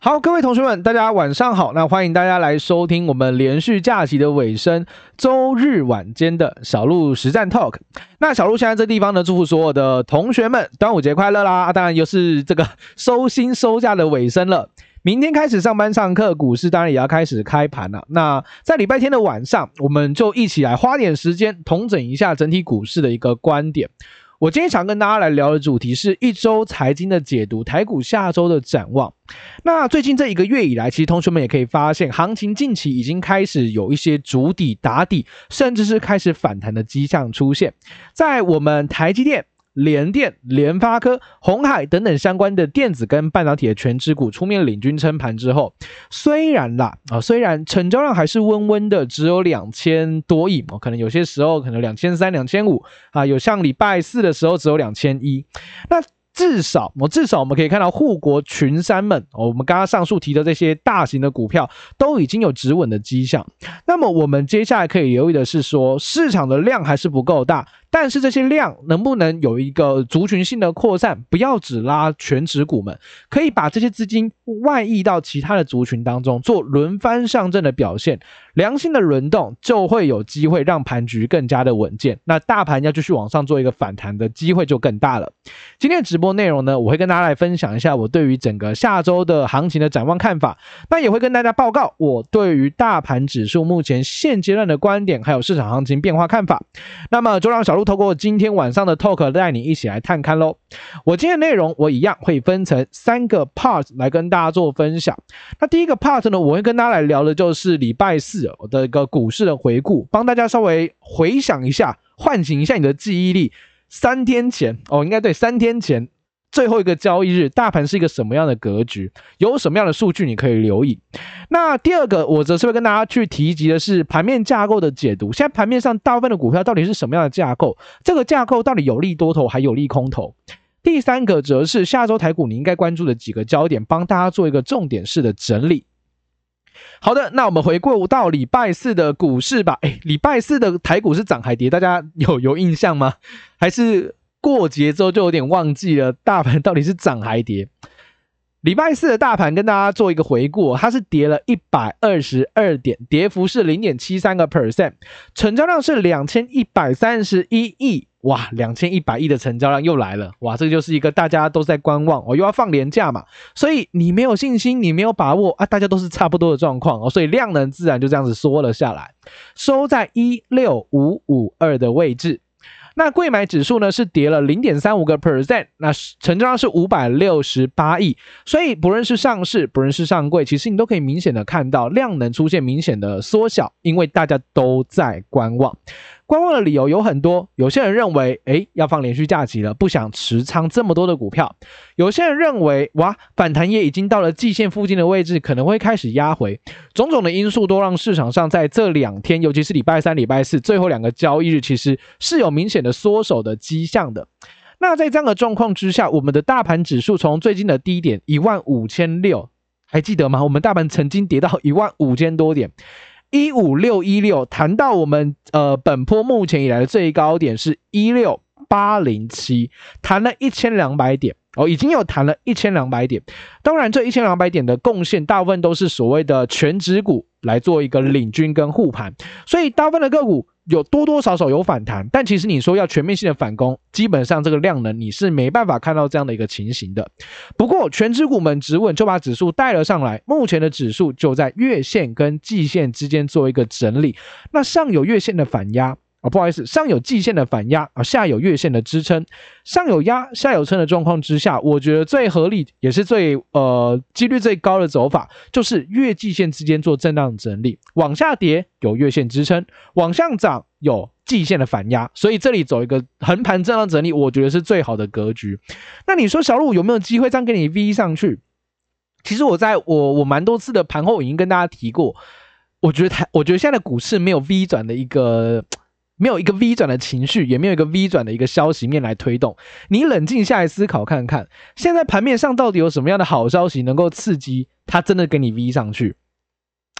好，各位同学们，大家晚上好。那欢迎大家来收听我们连续假期的尾声，周日晚间的小鹿实战 Talk。那小鹿现在这地方呢，祝福所有的同学们端午节快乐啦！当然又是这个收心收假的尾声了。明天开始上班上课，股市当然也要开始开盘了。那在礼拜天的晚上，我们就一起来花点时间统整一下整体股市的一个观点。我今天想跟大家来聊的主题是一周财经的解读，台股下周的展望。那最近这一个月以来，其实同学们也可以发现，行情近期已经开始有一些筑底打底，甚至是开始反弹的迹象出现。在我们台积电。联电、联发科、鸿海等等相关的电子跟半导体的权值股出面领军撑盘之后，虽然啦啊，虽然成交量还是温温的，只有两千多亿，哦可能有些时候可能两千三、两千五啊，有像礼拜四的时候只有两千一，那。至少，我至少我们可以看到护国群山们，我们刚刚上述提的这些大型的股票都已经有止稳的迹象。那么我们接下来可以留意的是说，市场的量还是不够大，但是这些量能不能有一个族群性的扩散？不要只拉权值股们，可以把这些资金外溢到其他的族群当中，做轮番上阵的表现。良性的轮动就会有机会让盘局更加的稳健，那大盘要继续往上做一个反弹的机会就更大了。今天的直播内容呢，我会跟大家来分享一下我对于整个下周的行情的展望看法，那也会跟大家报告我对于大盘指数目前现阶段的观点，还有市场行情变化看法。那么就让小如透过今天晚上的 talk 带你一起来探看喽。我今天的内容我一样会分成三个 part 来跟大家做分享。那第一个 part 呢，我会跟大家来聊的就是礼拜四。我的一个股市的回顾，帮大家稍微回想一下，唤醒一下你的记忆力。三天前哦，应该对，三天前最后一个交易日，大盘是一个什么样的格局？有什么样的数据你可以留意？那第二个，我则是会跟大家去提及的是盘面架构的解读。现在盘面上大部分的股票到底是什么样的架构？这个架构到底有利多头还有利空头？第三个则是下周台股你应该关注的几个焦点，帮大家做一个重点式的整理。好的，那我们回顾到礼拜四的股市吧。哎，礼拜四的台股是涨还跌？大家有有印象吗？还是过节之后就有点忘记了？大盘到底是涨还跌？礼拜四的大盘跟大家做一个回顾，它是跌了一百二十二点，跌幅是零点七三个 percent，成交量是两千一百三十一亿。哇，两千一百亿的成交量又来了！哇，这就是一个大家都在观望，我、哦、又要放连假嘛，所以你没有信心，你没有把握啊，大家都是差不多的状况哦，所以量能自然就这样子缩了下来，收在一六五五二的位置。那柜买指数呢是跌了零点三五个 percent，那成交量是五百六十八亿，所以不论是上市，不论是上柜，其实你都可以明显的看到量能出现明显的缩小，因为大家都在观望。观望的理由有很多，有些人认为，诶，要放连续假期了，不想持仓这么多的股票；有些人认为，哇，反弹也已经到了季线附近的位置，可能会开始压回。种种的因素都让市场上在这两天，尤其是礼拜三、礼拜四最后两个交易日，其实是有明显的缩手的迹象的。那在这样的状况之下，我们的大盘指数从最近的低点一万五千六，还记得吗？我们大盘曾经跌到一万五千多点。一五六一六，谈到我们呃本坡目前以来的最高点是一六。八零七，谈了一千两百点哦，已经有谈了一千两百点。当然，这一千两百点的贡献大部分都是所谓的全指股来做一个领军跟护盘，所以大部分的个股。有多多少少有反弹，但其实你说要全面性的反攻，基本上这个量能你是没办法看到这样的一个情形的。不过全指股们止稳就把指数带了上来，目前的指数就在月线跟季线之间做一个整理，那上有月线的反压。哦，不好意思，上有季线的反压啊，下有月线的支撑，上有压，下有撑的状况之下，我觉得最合理也是最呃几率最高的走法，就是月季线之间做震荡整理，往下跌有月线支撑，往上涨有季线的反压，所以这里走一个横盘震荡整理，我觉得是最好的格局。那你说小鹿有没有机会这样给你 V 上去？其实我在我我蛮多次的盘后已经跟大家提过，我觉得台我觉得现在的股市没有 V 转的一个。没有一个 V 转的情绪，也没有一个 V 转的一个消息面来推动。你冷静下来思考看看，现在盘面上到底有什么样的好消息能够刺激它真的给你 V 上去？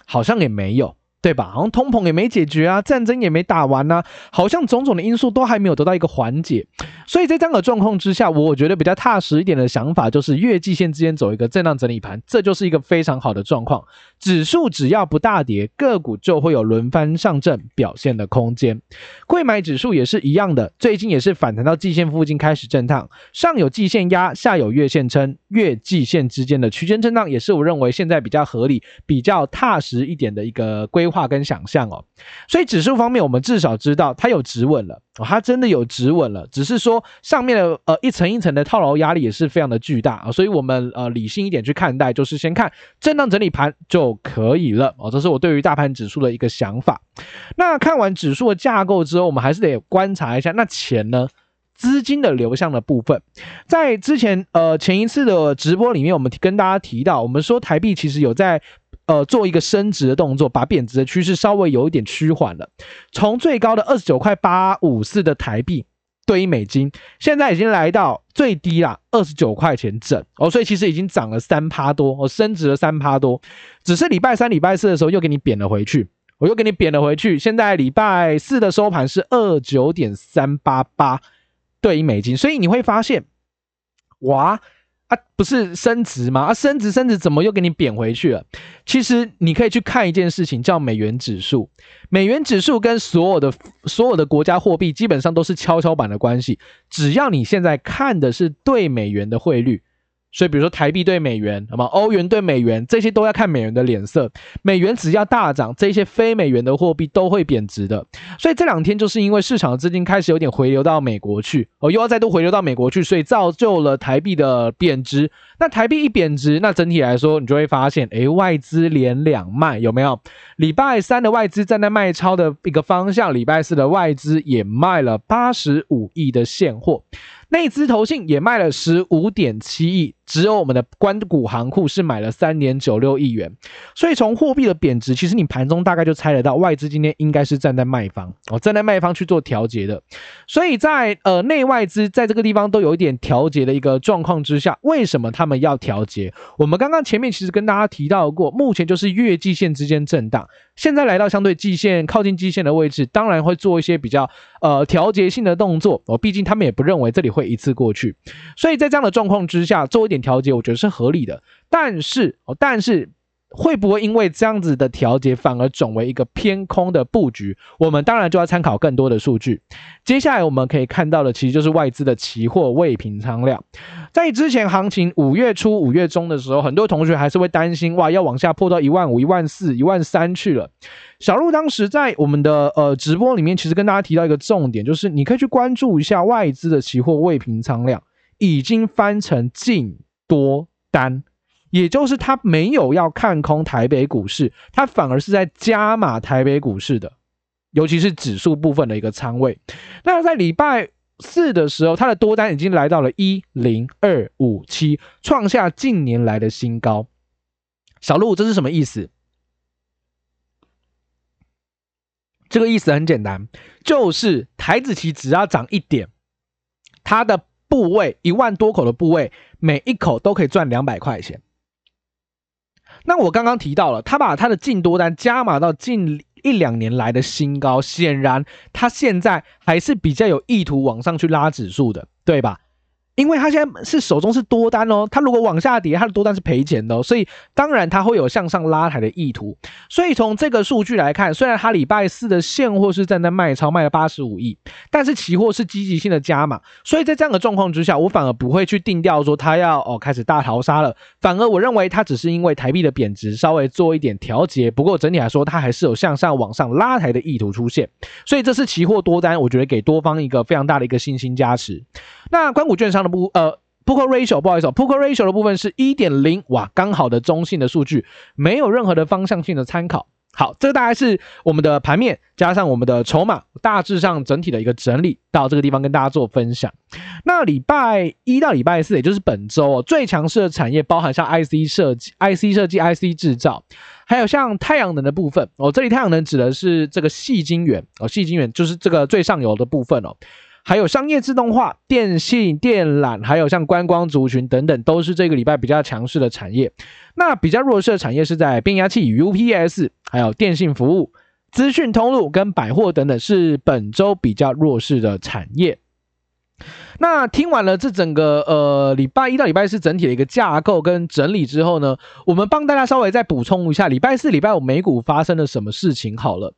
好像也没有对吧？好像通膨也没解决啊，战争也没打完啊，好像种种的因素都还没有得到一个缓解。所以在这样的状况之下，我觉得比较踏实一点的想法就是月季线之间走一个震荡整理盘，这就是一个非常好的状况。指数只要不大跌，个股就会有轮番上阵表现的空间。柜买指数也是一样的，最近也是反弹到季线附近开始震荡，上有季线压，下有月线撑，月季线之间的区间震荡也是我认为现在比较合理、比较踏实一点的一个规划跟想象哦，所以指数方面，我们至少知道它有止稳了，哦，它真的有止稳了，只是说上面的呃一层一层的套牢压力也是非常的巨大啊，所以我们呃理性一点去看待，就是先看震荡整理盘就可以了哦，这是我对于大盘指数的一个想法。那看完指数的架构之后，我们还是得观察一下那钱呢，资金的流向的部分，在之前呃前一次的直播里面，我们跟大家提到，我们说台币其实有在。呃，做一个升值的动作，把贬值的趋势稍微有一点趋缓了。从最高的二十九块八五四的台币兑一美金，现在已经来到最低啦，二十九块钱整哦，所以其实已经涨了三趴多，哦，升值了三趴多。只是礼拜三、礼拜四的时候又给你贬了回去，我又给你贬了回去。现在礼拜四的收盘是二九点三八八兑一美金，所以你会发现，哇。啊，不是升值吗？啊，升值升值，怎么又给你贬回去了？其实你可以去看一件事情，叫美元指数。美元指数跟所有的所有的国家货币基本上都是跷跷板的关系。只要你现在看的是对美元的汇率。所以，比如说台币兑美元，那么欧元兑美元，这些都要看美元的脸色。美元只要大涨，这些非美元的货币都会贬值的。所以这两天就是因为市场的资金开始有点回流到美国去，哦，又要再度回流到美国去，所以造就了台币的贬值。那台币一贬值，那整体来说，你就会发现，诶，外资连两卖，有没有？礼拜三的外资站在卖超的一个方向，礼拜四的外资也卖了八十五亿的现货。内资投信也卖了十五点七亿，只有我们的关股行库是买了三点九六亿元。所以从货币的贬值，其实你盘中大概就猜得到，外资今天应该是站在卖方哦，站在卖方去做调节的。所以在呃内外资在这个地方都有一点调节的一个状况之下，为什么他们要调节？我们刚刚前面其实跟大家提到过，目前就是月季线之间震荡，现在来到相对季线靠近季线的位置，当然会做一些比较呃调节性的动作哦，毕竟他们也不认为这里会。一次过去，所以在这样的状况之下做一点调节，我觉得是合理的。但是哦，但是会不会因为这样子的调节反而转为一个偏空的布局？我们当然就要参考更多的数据。接下来我们可以看到的，其实就是外资的期货未平仓量。在之前行情五月初、五月中的时候，很多同学还是会担心，哇，要往下破到一万五、一万四、一万三去了。小路当时在我们的呃直播里面，其实跟大家提到一个重点，就是你可以去关注一下外资的期货未平仓量，已经翻成净多单，也就是他没有要看空台北股市，他反而是在加码台北股市的，尤其是指数部分的一个仓位。那在礼拜四的时候，他的多单已经来到了一零二五七，创下近年来的新高。小路，这是什么意思？这个意思很简单，就是台子期只要涨一点，它的部位一万多口的部位，每一口都可以赚两百块钱。那我刚刚提到了，他把他的净多单加码到近一两年来的新高，显然他现在还是比较有意图往上去拉指数的，对吧？因为他现在是手中是多单哦，他如果往下跌，他的多单是赔钱的哦，所以当然他会有向上拉抬的意图。所以从这个数据来看，虽然他礼拜四的现货是站在卖超卖了八十五亿，但是期货是积极性的加码。所以在这样的状况之下，我反而不会去定调说他要哦开始大逃杀了，反而我认为他只是因为台币的贬值稍微做一点调节。不过整体来说，它还是有向上往上拉抬的意图出现。所以这是期货多单，我觉得给多方一个非常大的一个信心加持。那关谷券商的不呃，Put Call Ratio 不好意思，Put Call Ratio 的部分是一点零，哇，刚好的中性的数据，没有任何的方向性的参考。好，这个大概是我们的盘面加上我们的筹码，大致上整体的一个整理，到这个地方跟大家做分享。那礼拜一到礼拜四，也就是本周哦，最强势的产业包含像 IC 设计、IC 设计、IC 制造，还有像太阳能的部分哦。这里太阳能指的是这个细晶圆哦，细晶圆就是这个最上游的部分哦。还有商业自动化、电信、电缆，还有像观光族群等等，都是这个礼拜比较强势的产业。那比较弱势的产业是在变压器与 UPS，还有电信服务、资讯通路跟百货等等，是本周比较弱势的产业。那听完了这整个呃礼拜一到礼拜四整体的一个架构跟整理之后呢，我们帮大家稍微再补充一下礼拜四、礼拜五美股发生了什么事情好了。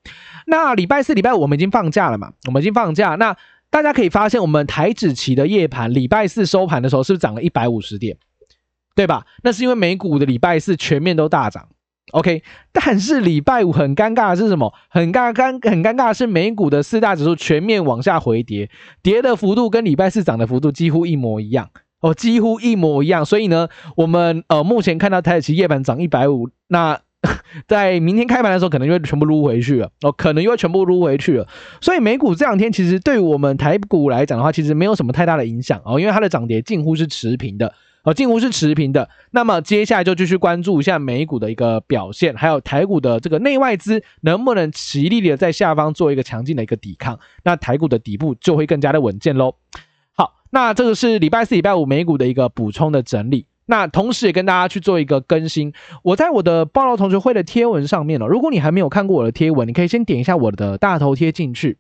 那礼拜四、礼拜五我们已经放假了嘛？我们已经放假，那大家可以发现，我们台指期的夜盘礼拜四收盘的时候是不是涨了一百五十点？对吧？那是因为美股的礼拜四全面都大涨。OK，但是礼拜五很尴尬的是什么？很尴尬，很尴尬的是美股的四大指数全面往下回跌，跌的幅度跟礼拜四涨的幅度几乎一模一样哦，几乎一模一样。所以呢，我们呃目前看到台指期夜盘涨一百五，那 在明天开盘的时候可能就会全部撸回去了哦，可能又全部撸回去了。所以美股这两天其实对我们台股来讲的话，其实没有什么太大的影响哦，因为它的涨跌近乎是持平的。哦，近乎是持平的。那么接下来就继续关注一下美股的一个表现，还有台股的这个内外资能不能齐力的在下方做一个强劲的一个抵抗，那台股的底部就会更加的稳健喽。好，那这个是礼拜四、礼拜五美股的一个补充的整理。那同时也跟大家去做一个更新，我在我的报道同学会的贴文上面哦，如果你还没有看过我的贴文，你可以先点一下我的大头贴进去。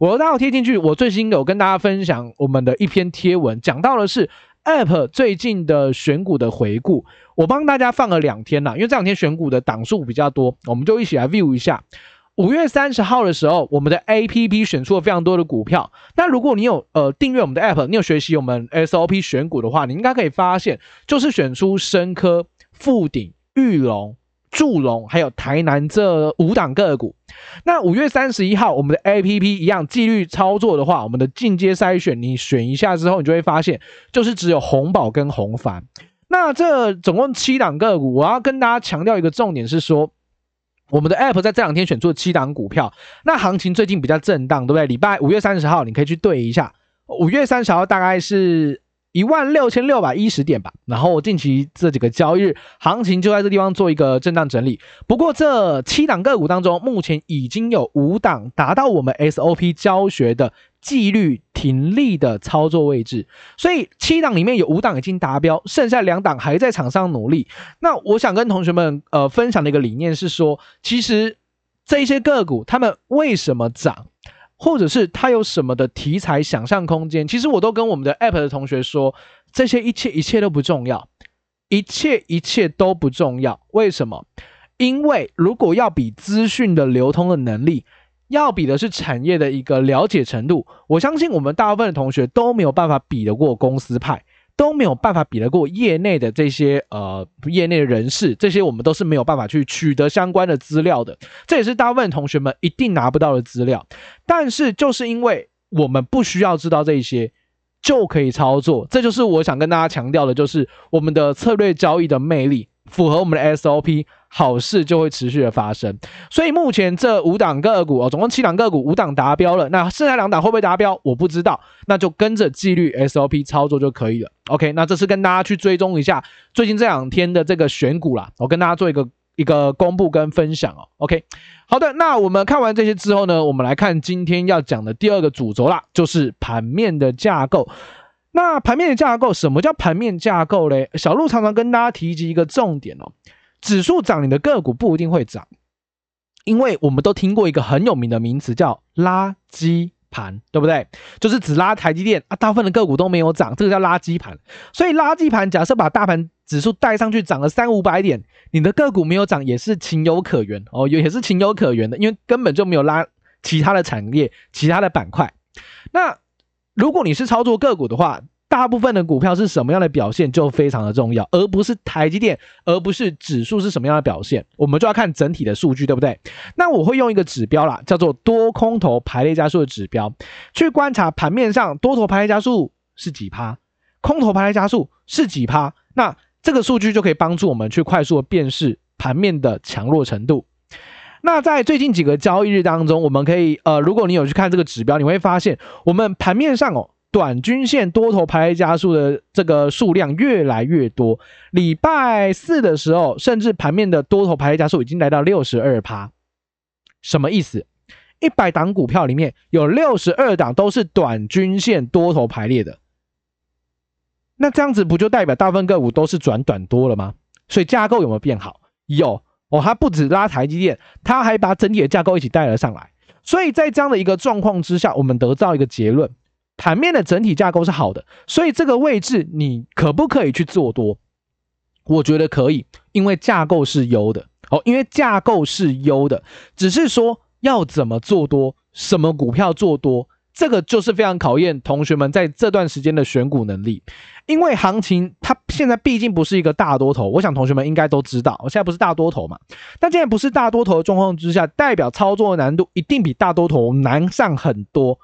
我的大头贴进去，我最新有跟大家分享我们的一篇贴文，讲到的是。App 最近的选股的回顾，我帮大家放了两天了，因为这两天选股的档数比较多，我们就一起来 view 一下。五月三十号的时候，我们的 APP 选出了非常多的股票。那如果你有呃订阅我们的 App，你有学习我们 SOP 选股的话，你应该可以发现，就是选出深科、富鼎、玉龙。祝融还有台南这五档个股，那五月三十一号我们的 APP 一样纪律操作的话，我们的进阶筛选，你选一下之后，你就会发现就是只有红宝跟红帆。那这总共七档个股，我要跟大家强调一个重点是说，我们的 App 在这两天选出了七档股票，那行情最近比较震荡，对不对？礼拜五月三十号你可以去对一下，五月三十号大概是。一万六千六百一十点吧，然后近期这几个交易日行情就在这地方做一个震荡整理。不过这七档个股当中，目前已经有五档达到我们 SOP 教学的纪律停利的操作位置，所以七档里面有五档已经达标，剩下两档还在场上努力。那我想跟同学们呃分享的一个理念是说，其实这些个股他们为什么涨？或者是它有什么的题材想象空间，其实我都跟我们的 App 的同学说，这些一切一切都不重要，一切一切都不重要。为什么？因为如果要比资讯的流通的能力，要比的是产业的一个了解程度，我相信我们大部分的同学都没有办法比得过公司派。都没有办法比得过业内的这些呃业内的人士，这些我们都是没有办法去取得相关的资料的，这也是大部分同学们一定拿不到的资料。但是就是因为我们不需要知道这些就可以操作，这就是我想跟大家强调的，就是我们的策略交易的魅力，符合我们的 SOP。好事就会持续的发生，所以目前这五档个股哦，总共七档个股，五档达标了，那剩下两档会不会达标？我不知道，那就跟着纪律 SOP 操作就可以了。OK，那这是跟大家去追踪一下最近这两天的这个选股啦，我跟大家做一个一个公布跟分享哦。OK，好的，那我们看完这些之后呢，我们来看今天要讲的第二个主轴啦，就是盘面的架构。那盘面的架构，什么叫盘面架构嘞？小路常常跟大家提及一个重点哦。指数涨，你的个股不一定会涨，因为我们都听过一个很有名的名词叫垃圾盘，对不对？就是只拉台积电啊，大部分的个股都没有涨，这个叫垃圾盘。所以垃圾盘假设把大盘指数带上去涨了三五百点，你的个股没有涨也是情有可原哦，也也是情有可原的，因为根本就没有拉其他的产业、其他的板块。那如果你是操作个股的话，大部分的股票是什么样的表现就非常的重要，而不是台积电，而不是指数是什么样的表现，我们就要看整体的数据，对不对？那我会用一个指标啦，叫做多空头排列加速的指标，去观察盘面上多头排列加速是几趴，空头排列加速是几趴，那这个数据就可以帮助我们去快速的辨识盘面的强弱程度。那在最近几个交易日当中，我们可以呃，如果你有去看这个指标，你会发现我们盘面上哦。短均线多头排列加速的这个数量越来越多，礼拜四的时候，甚至盘面的多头排列加速已经来到六十二趴。什么意思？一百档股票里面有六十二档都是短均线多头排列的，那这样子不就代表大部分个股都是转短多了吗？所以架构有没有变好？有哦，它不止拉台积电，它还把整体的架构一起带了上来。所以在这样的一个状况之下，我们得到一个结论：盘面的整体架构是好的。所以这个位置你可不可以去做多？我觉得可以，因为架构是优的哦，因为架构是优的，只是说要怎么做多，什么股票做多，这个就是非常考验同学们在这段时间的选股能力。因为行情它现在毕竟不是一个大多头，我想同学们应该都知道，我现在不是大多头嘛。但既然不是大多头的状况之下，代表操作的难度一定比大多头难上很多，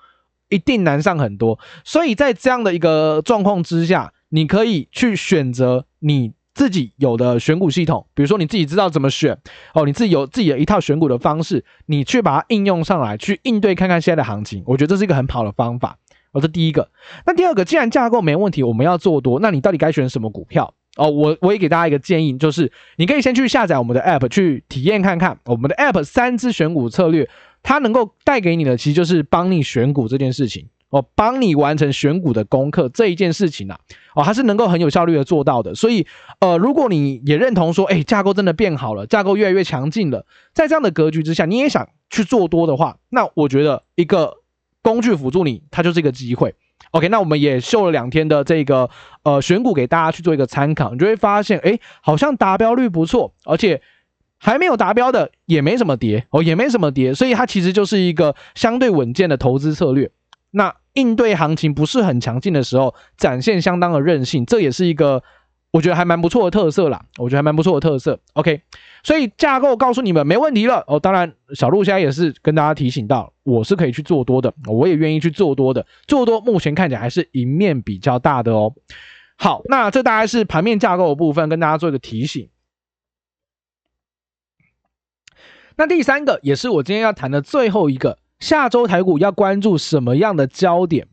一定难上很多。所以在这样的一个状况之下，你可以去选择你。自己有的选股系统，比如说你自己知道怎么选哦，你自己有自己的一套选股的方式，你去把它应用上来，去应对看看现在的行情，我觉得这是一个很好的方法。哦，这第一个。那第二个，既然架构没问题，我们要做多，那你到底该选什么股票？哦，我我也给大家一个建议，就是你可以先去下载我们的 App 去体验看看我们的 App 三支选股策略，它能够带给你的其实就是帮你选股这件事情。哦，帮你完成选股的功课这一件事情啊，哦，它是能够很有效率的做到的。所以，呃，如果你也认同说，哎，架构真的变好了，架构越来越强劲了，在这样的格局之下，你也想去做多的话，那我觉得一个工具辅助你，它就是一个机会。OK，那我们也秀了两天的这个呃选股给大家去做一个参考，你就会发现，哎，好像达标率不错，而且还没有达标的也没什么跌哦，也没什么跌，所以它其实就是一个相对稳健的投资策略。那应对行情不是很强劲的时候，展现相当的韧性，这也是一个我觉得还蛮不错的特色啦。我觉得还蛮不错的特色。OK，所以架构告诉你们没问题了哦。当然，小鹿现在也是跟大家提醒到，我是可以去做多的，我也愿意去做多的。做多目前看起来还是赢面比较大的哦。好，那这大概是盘面架构的部分，跟大家做一个提醒。那第三个也是我今天要谈的最后一个。下周台股要关注什么样的焦点？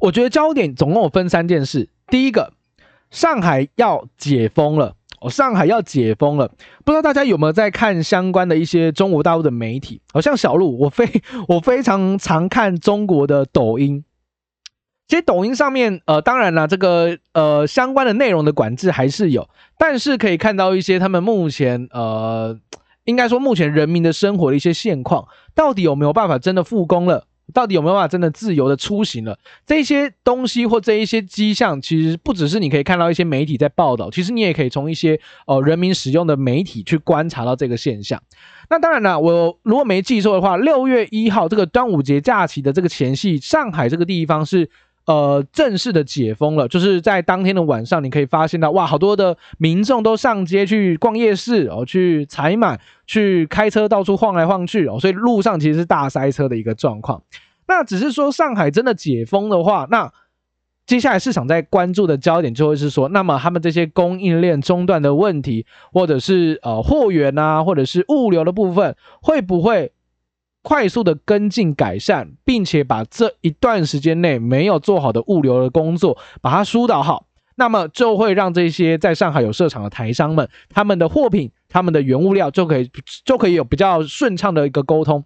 我觉得焦点总共有分三件事。第一个，上海要解封了哦，上海要解封了。不知道大家有没有在看相关的一些中国大陆的媒体？好像小路，我非我非常常看中国的抖音。其实抖音上面，呃，当然了，这个呃相关的内容的管制还是有，但是可以看到一些他们目前呃。应该说，目前人民的生活的一些现况，到底有没有办法真的复工了？到底有没有办法真的自由的出行了？这些东西或这一些迹象，其实不只是你可以看到一些媒体在报道，其实你也可以从一些呃人民使用的媒体去观察到这个现象。那当然了，我如果没记错的话，六月一号这个端午节假期的这个前夕，上海这个地方是。呃，正式的解封了，就是在当天的晚上，你可以发现到，哇，好多的民众都上街去逛夜市哦，去采买，去开车到处晃来晃去哦，所以路上其实是大塞车的一个状况。那只是说上海真的解封的话，那接下来市场在关注的焦点就会是说，那么他们这些供应链中断的问题，或者是呃货源啊，或者是物流的部分，会不会？快速的跟进改善，并且把这一段时间内没有做好的物流的工作，把它疏导好，那么就会让这些在上海有设厂的台商们，他们的货品、他们的原物料就可以就可以有比较顺畅的一个沟通，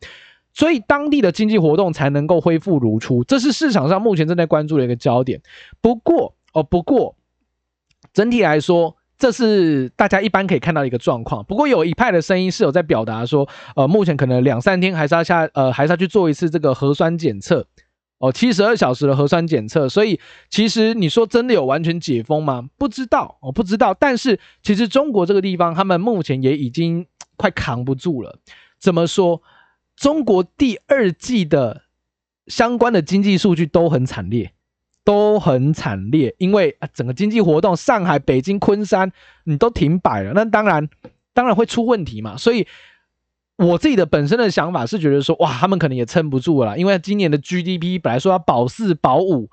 所以当地的经济活动才能够恢复如初。这是市场上目前正在关注的一个焦点。不过哦，不过整体来说。这是大家一般可以看到一个状况，不过有一派的声音是有在表达说，呃，目前可能两三天还是要下，呃，还是要去做一次这个核酸检测，哦，七十二小时的核酸检测。所以其实你说真的有完全解封吗？不知道，我不知道。但是其实中国这个地方，他们目前也已经快扛不住了。怎么说？中国第二季的相关的经济数据都很惨烈。都很惨烈，因为，整个经济活动，上海、北京、昆山，你都停摆了，那当然，当然会出问题嘛。所以，我自己的本身的想法是觉得说，哇，他们可能也撑不住了，因为今年的 GDP 本来说要保四保五，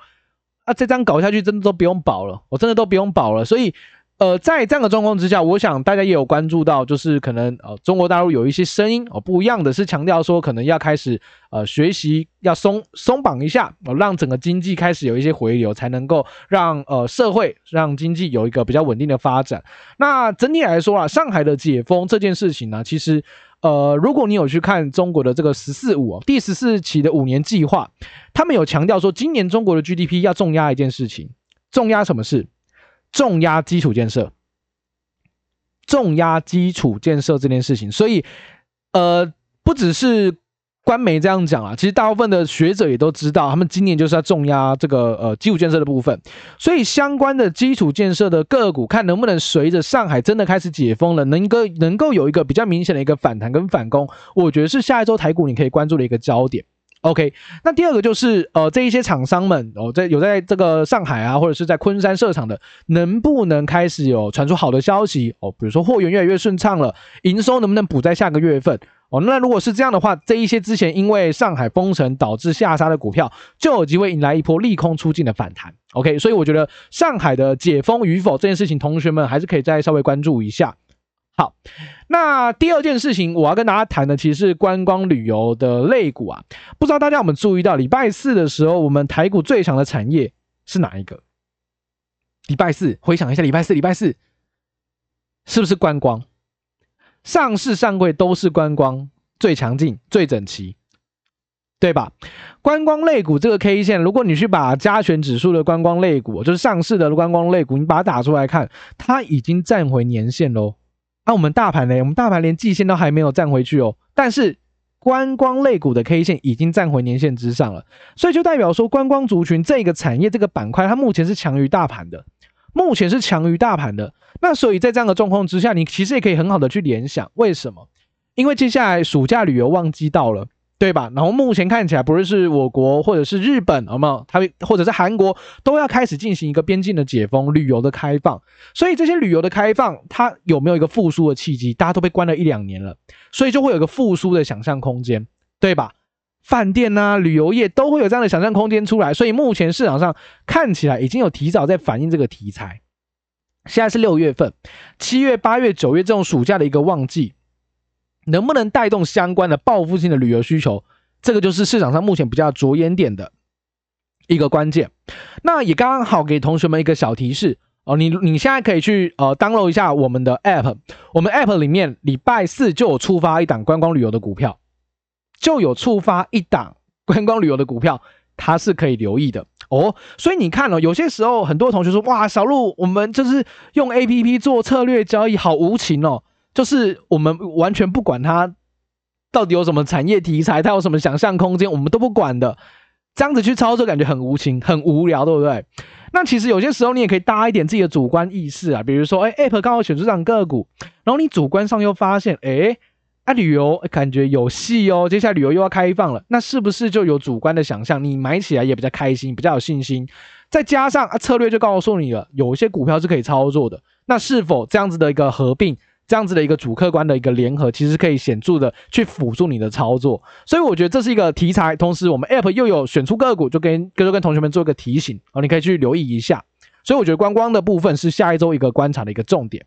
啊，这张搞下去真的都不用保了，我真的都不用保了，所以。呃，在这样的状况之下，我想大家也有关注到，就是可能呃，中国大陆有一些声音哦，不一样的是强调说，可能要开始呃学习要松松绑一下，哦，让整个经济开始有一些回流，才能够让呃社会让经济有一个比较稳定的发展。那整体来说啊，上海的解封这件事情呢，其实呃，如果你有去看中国的这个“十四五”第十四期的五年计划，他们有强调说，今年中国的 GDP 要重压一件事情，重压什么事？重压基础建设，重压基础建设这件事情。所以，呃，不只是。官媒这样讲啊，其实大部分的学者也都知道，他们今年就是要重压这个呃基础建设的部分，所以相关的基础建设的个股，看能不能随着上海真的开始解封了，能够能够有一个比较明显的一个反弹跟反攻，我觉得是下一周台股你可以关注的一个焦点。OK，那第二个就是呃这一些厂商们哦，在有在这个上海啊，或者是在昆山设厂的，能不能开始有传出好的消息哦？比如说货源越来越顺畅了，营收能不能补在下个月份？哦，那如果是这样的话，这一些之前因为上海封城导致下杀的股票，就有机会引来一波利空出尽的反弹。OK，所以我觉得上海的解封与否这件事情，同学们还是可以再稍微关注一下。好，那第二件事情我要跟大家谈的，其实是观光旅游的类股啊。不知道大家有没有注意到，礼拜四的时候，我们台股最强的产业是哪一个？礼拜四，回想一下，礼拜四，礼拜四是不是观光？上市上柜都是观光最强劲、最整齐，对吧？观光类股这个 K 线，如果你去把加权指数的观光类股，就是上市的观光类股，你把它打出来看，它已经站回年线喽。那、我们大盘呢？我们大盘连季线都还没有站回去哦。但是观光类股的 K 线已经站回年线之上了，所以就代表说，观光族群这个产业这个板块，它目前是强于大盘的。目前是强于大盘的，那所以在这样的状况之下，你其实也可以很好的去联想，为什么？因为接下来暑假旅游旺季到了，对吧？然后目前看起来，不论是我国或者是日本，有没有？它或者是韩国都要开始进行一个边境的解封、旅游的开放，所以这些旅游的开放，它有没有一个复苏的契机？大家都被关了一两年了，所以就会有一个复苏的想象空间，对吧？饭店呐、旅游业都会有这样的想象空间出来，所以目前市场上看起来已经有提早在反映这个题材。现在是六月份，七月、八月、九月这种暑假的一个旺季，能不能带动相关的报复性的旅游需求？这个就是市场上目前比较着眼点的一个关键。那也刚刚好给同学们一个小提示哦，你你现在可以去呃 download 一下我们的 app，我们 app 里面礼拜四就有触发一档观光旅游的股票。就有触发一档观光旅游的股票，它是可以留意的哦。所以你看哦，有些时候很多同学说：“哇，小路，我们就是用 APP 做策略交易，好无情哦。”就是我们完全不管它到底有什么产业题材，它有什么想象空间，我们都不管的。这样子去操作，感觉很无情、很无聊，对不对？那其实有些时候你也可以搭一点自己的主观意识啊，比如说，哎，App 刚好选出这档个股，然后你主观上又发现，哎。啊，旅游感觉有戏哦，接下来旅游又要开放了，那是不是就有主观的想象？你买起来也比较开心，比较有信心。再加上啊，策略就告诉你了，有一些股票是可以操作的。那是否这样子的一个合并，这样子的一个主客观的一个联合，其实可以显著的去辅助你的操作。所以我觉得这是一个题材，同时我们 App 又有选出个股，就跟就跟同学们做一个提醒啊，你可以去留意一下。所以我觉得观光的部分是下一周一个观察的一个重点。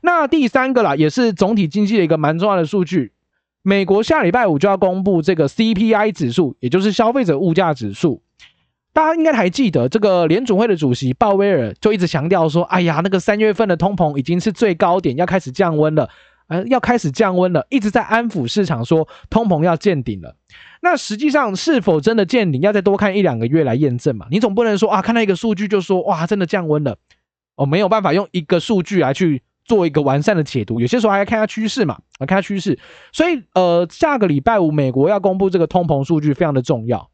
那第三个啦，也是总体经济的一个蛮重要的数据。美国下礼拜五就要公布这个 CPI 指数，也就是消费者物价指数。大家应该还记得，这个联准会的主席鲍威尔就一直强调说：“哎呀，那个三月份的通膨已经是最高点，要开始降温了，呃，要开始降温了，一直在安抚市场说通膨要见顶了。那实际上是否真的见顶，要再多看一两个月来验证嘛？你总不能说啊，看到一个数据就说哇，真的降温了，哦，没有办法用一个数据来去。”做一个完善的解读，有些时候还要看下趋势嘛，啊看下趋势。所以，呃，下个礼拜五美国要公布这个通膨数据，非常的重要。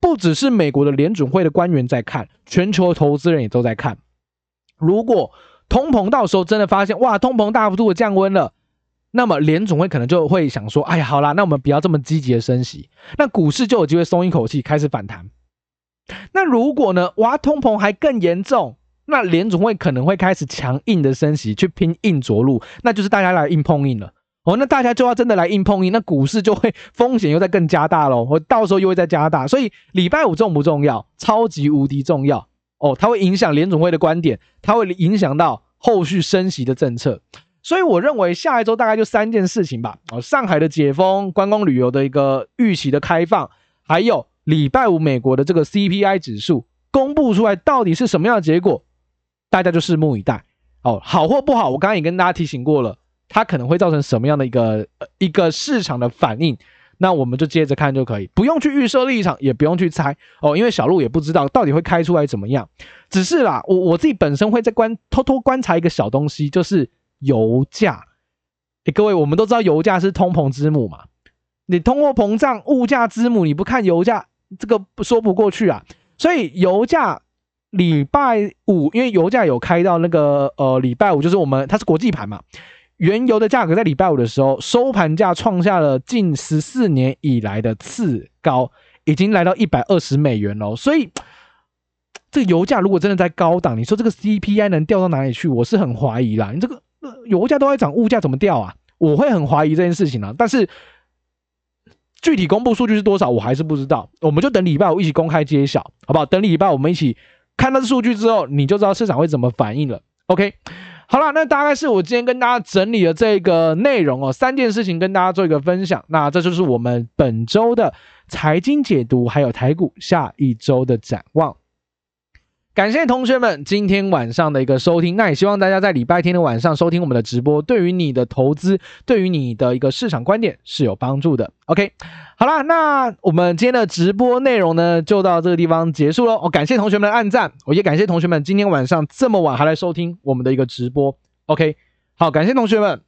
不只是美国的联准会的官员在看，全球投资人也都在看。如果通膨到时候真的发现，哇，通膨大幅度的降温了，那么联准会可能就会想说，哎呀，好啦，那我们不要这么积极的升息，那股市就有机会松一口气，开始反弹。那如果呢，哇，通膨还更严重？那联总会可能会开始强硬的升息，去拼硬着陆，那就是大家来硬碰硬了哦。那大家就要真的来硬碰硬，那股市就会风险又在更加大喽。我到时候又会再加大，所以礼拜五重不重要？超级无敌重要哦！它会影响联总会的观点，它会影响到后续升息的政策。所以我认为下一周大概就三件事情吧。哦，上海的解封、观光旅游的一个预期的开放，还有礼拜五美国的这个 CPI 指数公布出来，到底是什么样的结果？大家就拭目以待哦，好或不好，我刚刚也跟大家提醒过了，它可能会造成什么样的一个、呃、一个市场的反应。那我们就接着看就可以，不用去预设立场，也不用去猜哦，因为小鹿也不知道到底会开出来怎么样。只是啦，我我自己本身会在观偷偷观察一个小东西，就是油价。诶，各位，我们都知道油价是通膨之母嘛，你通货膨胀、物价之母，你不看油价，这个说不过去啊。所以油价礼拜五，因为油价有开到那个呃礼拜五，就是我们它是国际盘嘛。原油的价格在礼拜五的时候收盘价创下了近十四年以来的次高，已经来到一百二十美元了。所以，这个油价如果真的在高档，你说这个 CPI 能掉到哪里去？我是很怀疑啦。你这个油价都在涨，物价怎么掉啊？我会很怀疑这件事情啊。但是具体公布数据是多少，我还是不知道。我们就等礼拜五一起公开揭晓，好不好？等礼拜五我们一起看到数据之后，你就知道市场会怎么反应了。OK。好了，那大概是我今天跟大家整理的这个内容哦，三件事情跟大家做一个分享。那这就是我们本周的财经解读，还有台股下一周的展望。感谢同学们今天晚上的一个收听，那也希望大家在礼拜天的晚上收听我们的直播，对于你的投资，对于你的一个市场观点是有帮助的。OK，好啦，那我们今天的直播内容呢，就到这个地方结束喽。我感谢同学们的按赞，我也感谢同学们今天晚上这么晚还来收听我们的一个直播。OK，好，感谢同学们。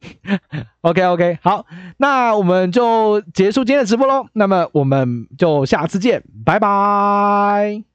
OK OK，好，那我们就结束今天的直播喽。那么我们就下次见，拜拜。